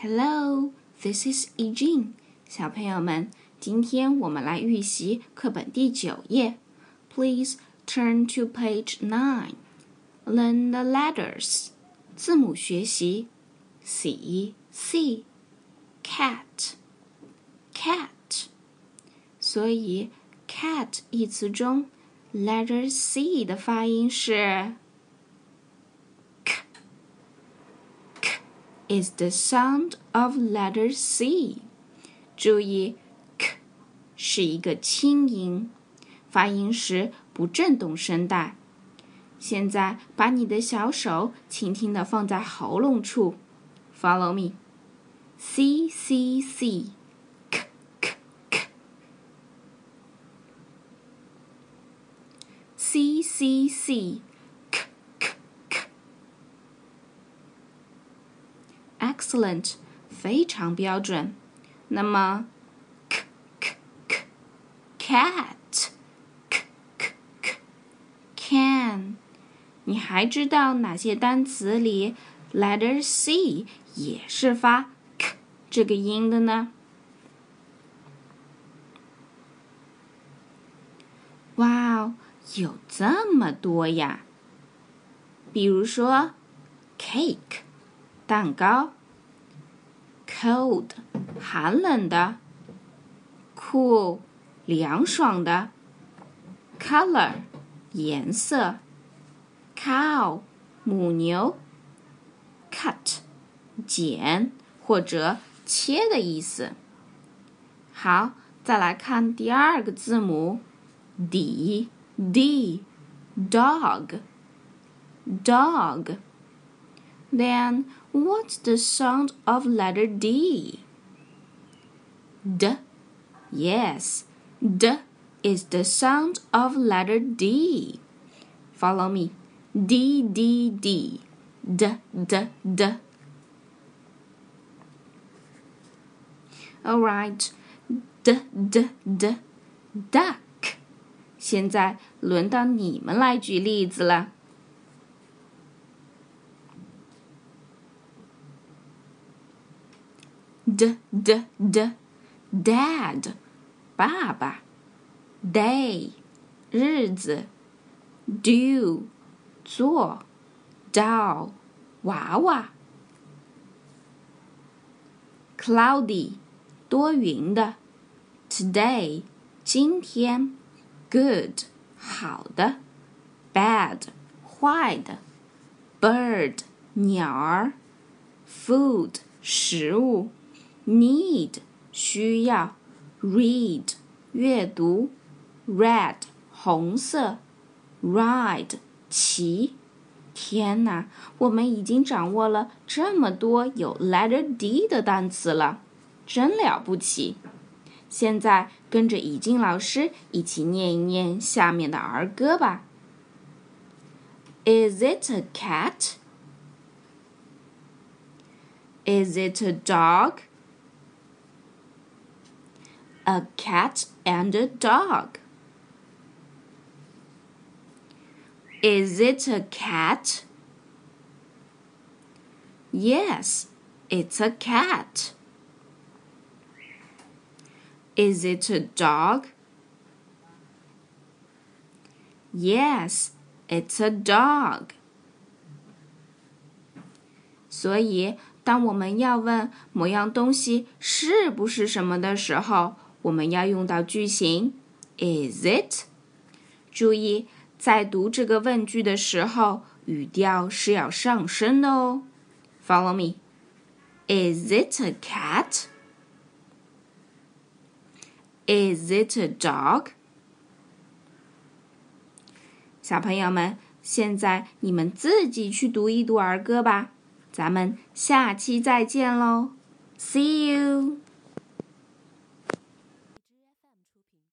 Hello, this is e j e n 小朋友们，今天我们来预习课本第九页。Please turn to page nine. Learn the letters. 字母学习。C, C, cat, cat. 所以，cat 一词中，letter C 的发音是。Is the sound of letter C。注意，k 是一个轻音，发音时不震动声带。现在把你的小手轻轻地放在喉咙处，Follow me。C C C，k k k，C C C。Excellent，非常标准。那么，k k k，cat，k k k，can，你还知道哪些单词里 letter C 也是发 k 这个音的呢？哇哦，有这么多呀！比如说，cake，蛋糕。 Cold 寒冷的，cool 凉爽的，color 颜色，cow 母牛，cut 剪或者切的意思。好，再来看第二个字母，d d dog dog then What's the sound of letter D? D. Yes, D is the sound of letter D. Follow me. D, D, D. D, D, D. Alright. D, D, D. Duck. 现在轮到你们来举例子了。 d d d dad 爸爸 day 日子 do 做 doll 娃娃 cloudy 多云的 today 今天 good 好的 bad 坏的 bird 鸟儿 food 食物 Need 需要，read 阅读，red 红色，ride 骑。天哪，我们已经掌握了这么多有 letter D 的单词了，真了不起！现在跟着已经老师一起念一念下面的儿歌吧。Is it a cat? Is it a dog? a cat and a dog. Is it a cat? Yes, it's a cat. Is it a dog? Yes, it's a dog. 所以，当我们要问某样东西是不是什么的时候， 我们要用到句型 is it。注意，在读这个问句的时候，语调是要上升的哦。Follow me. Is it a cat? Is it a dog? 小朋友们，现在你们自己去读一读儿歌吧。咱们下期再见喽！See you.